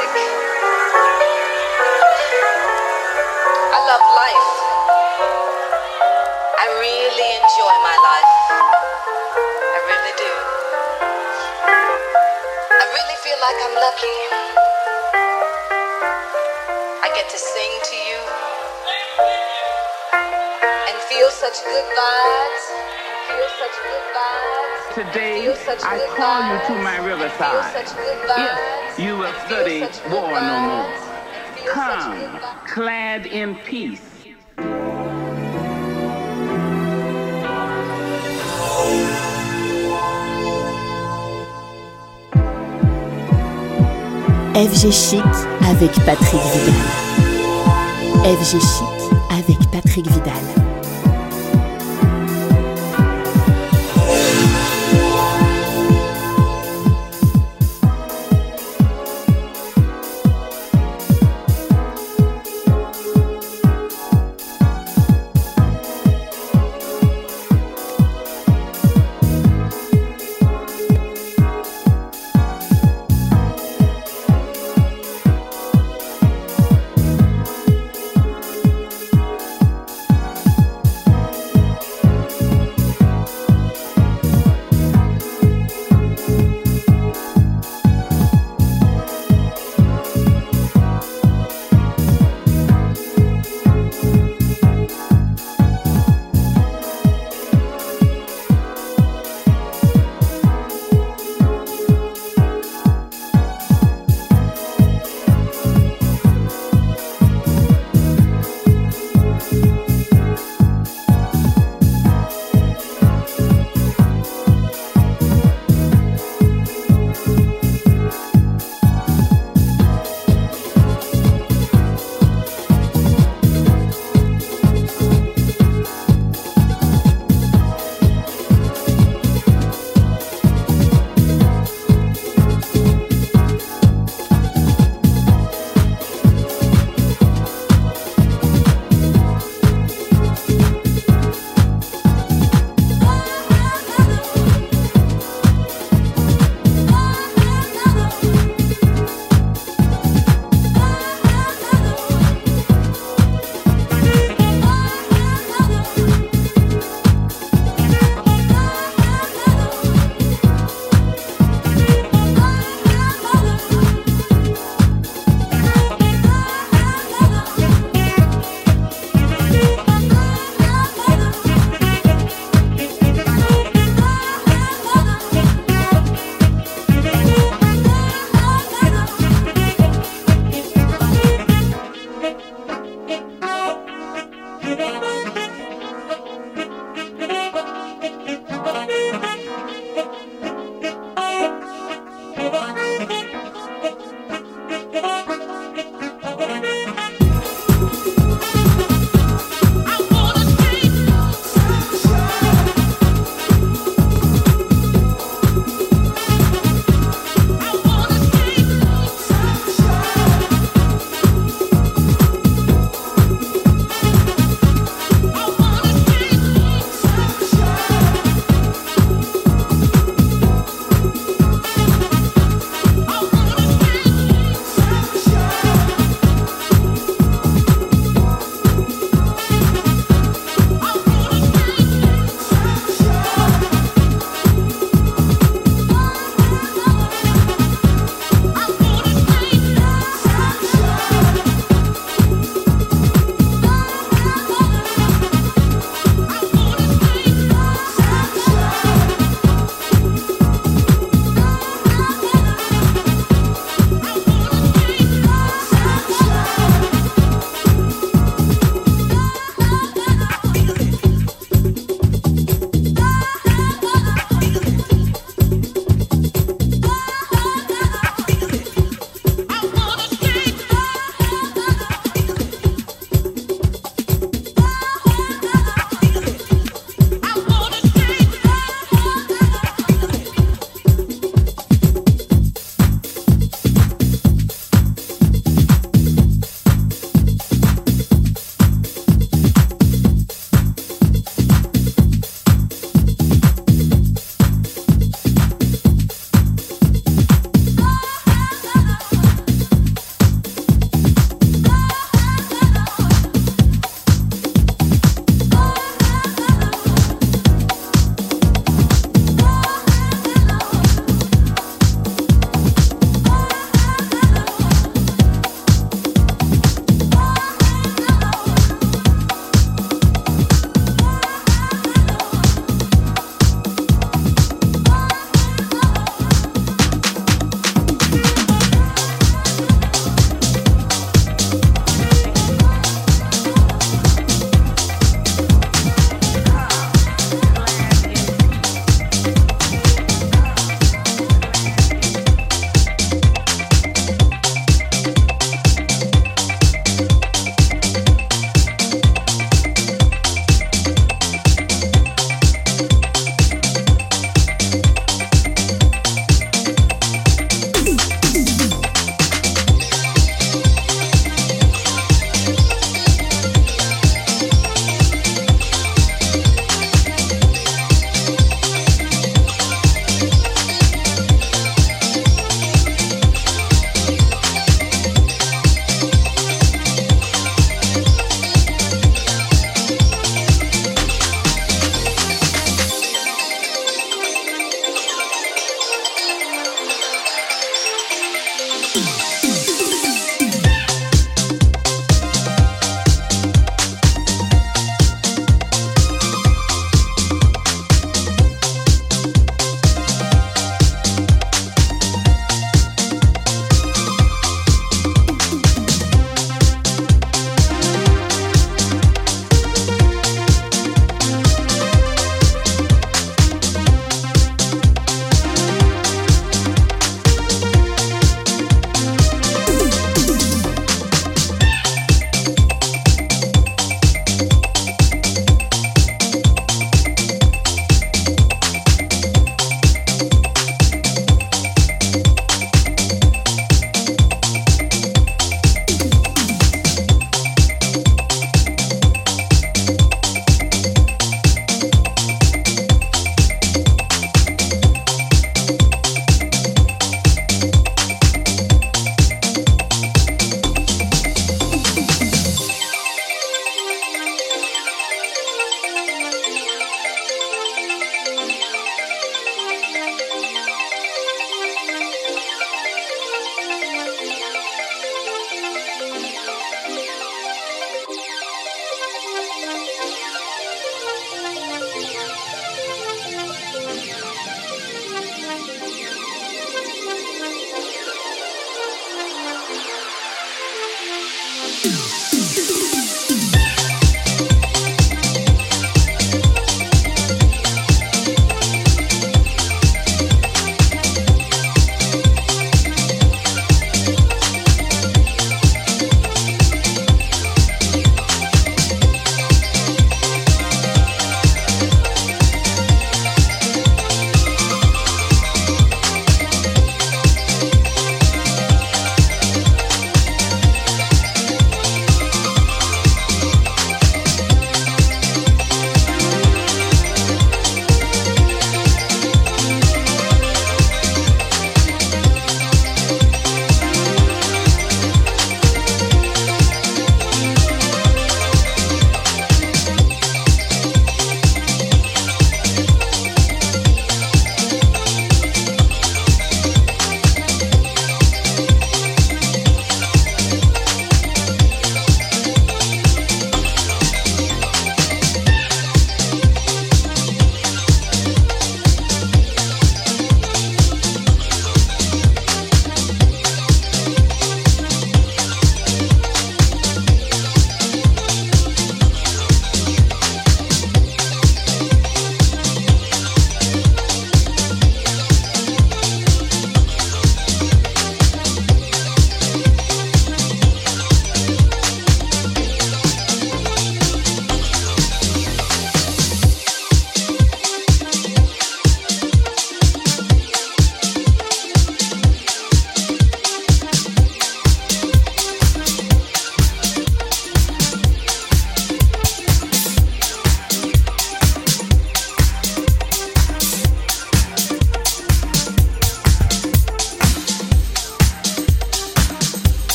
music. I love life. I really enjoy my life. I really do. I really feel like I'm lucky. I get to sing to you and feel such good vibes. And feel such good vibes. Today, I call you to my riverside. If you will study war no more. Come, clad in peace. FG Chic avec Patrick Vidal. FG Chic avec Patrick Vidal.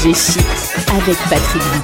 FG Chic avec Patrick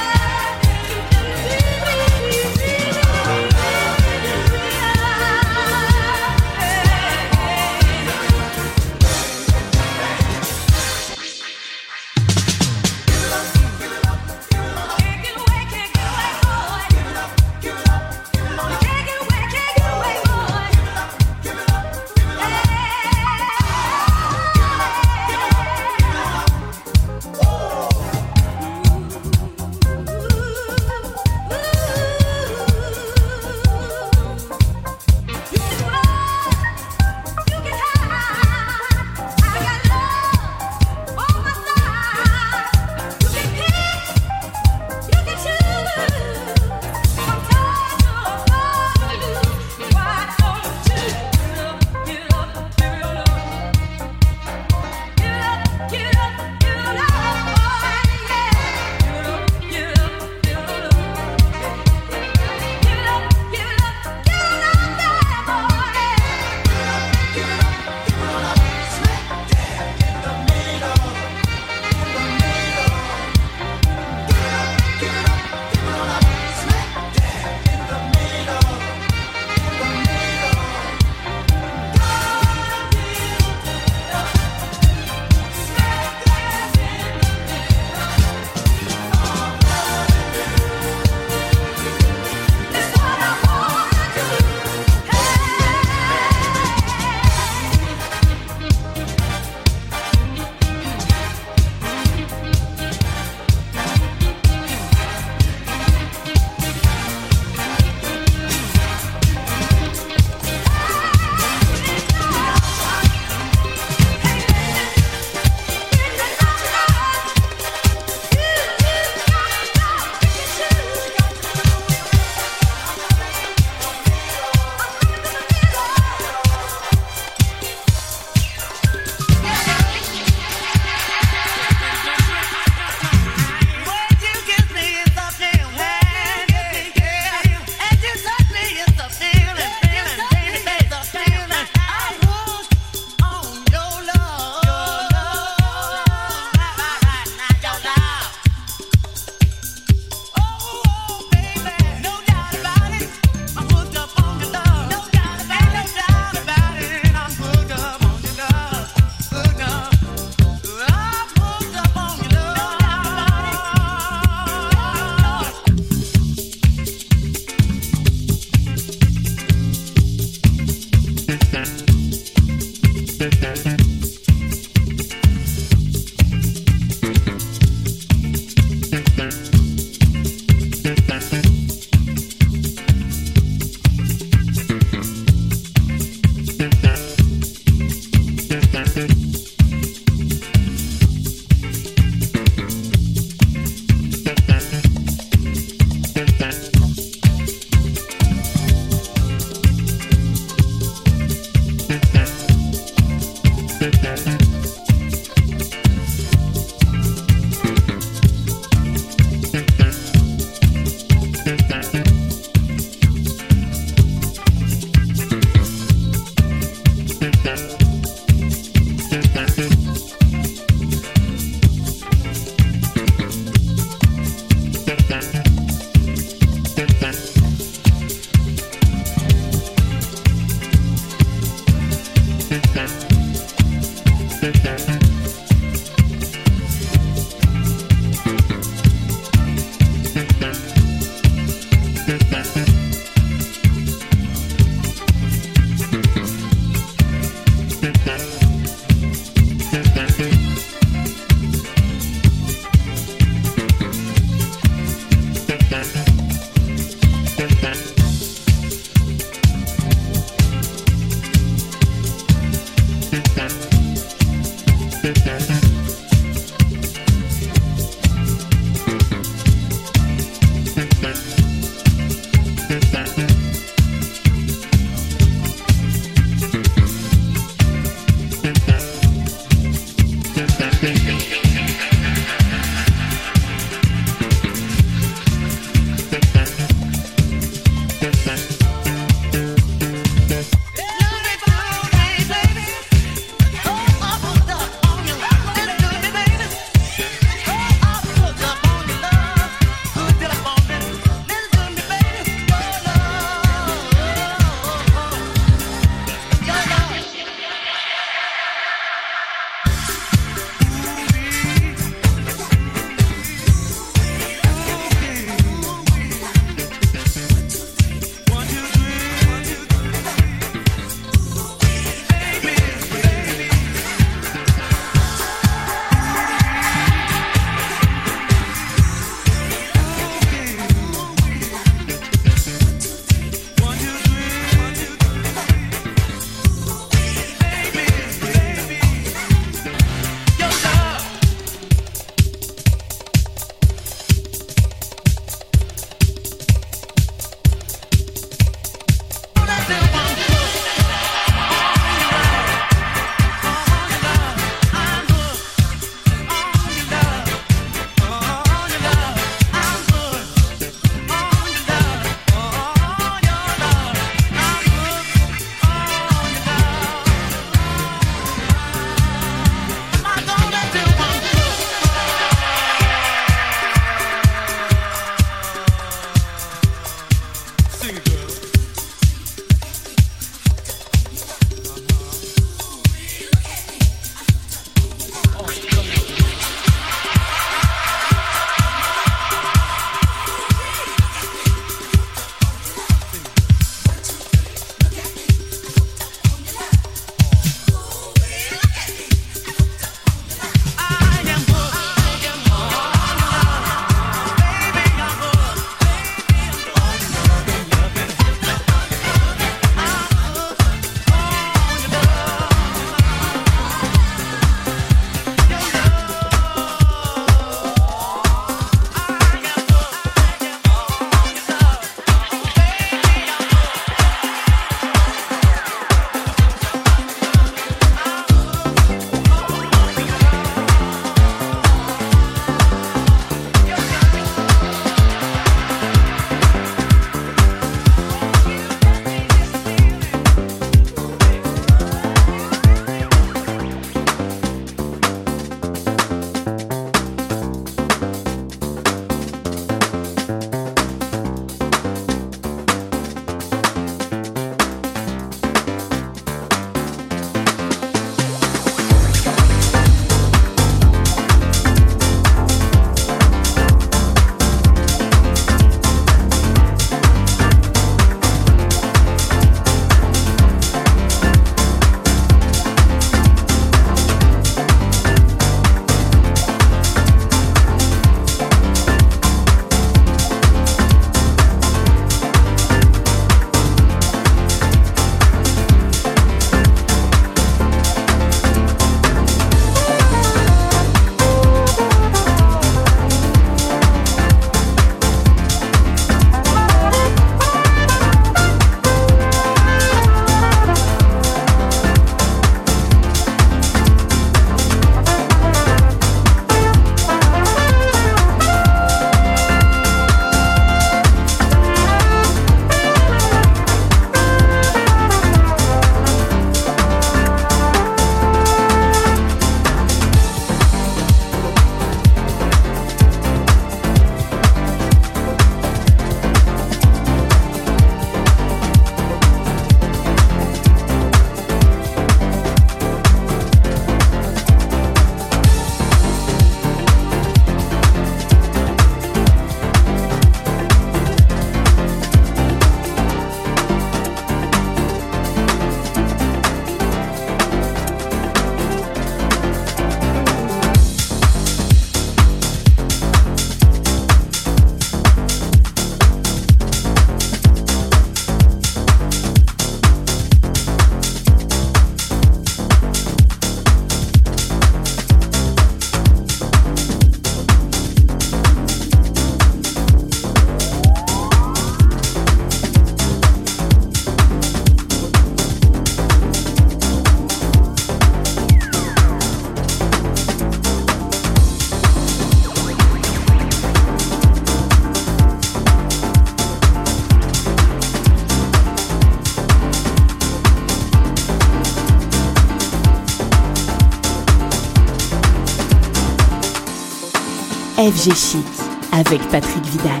FG Chic avec Patrick Vidal.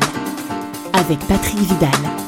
Avec Patrick Vidal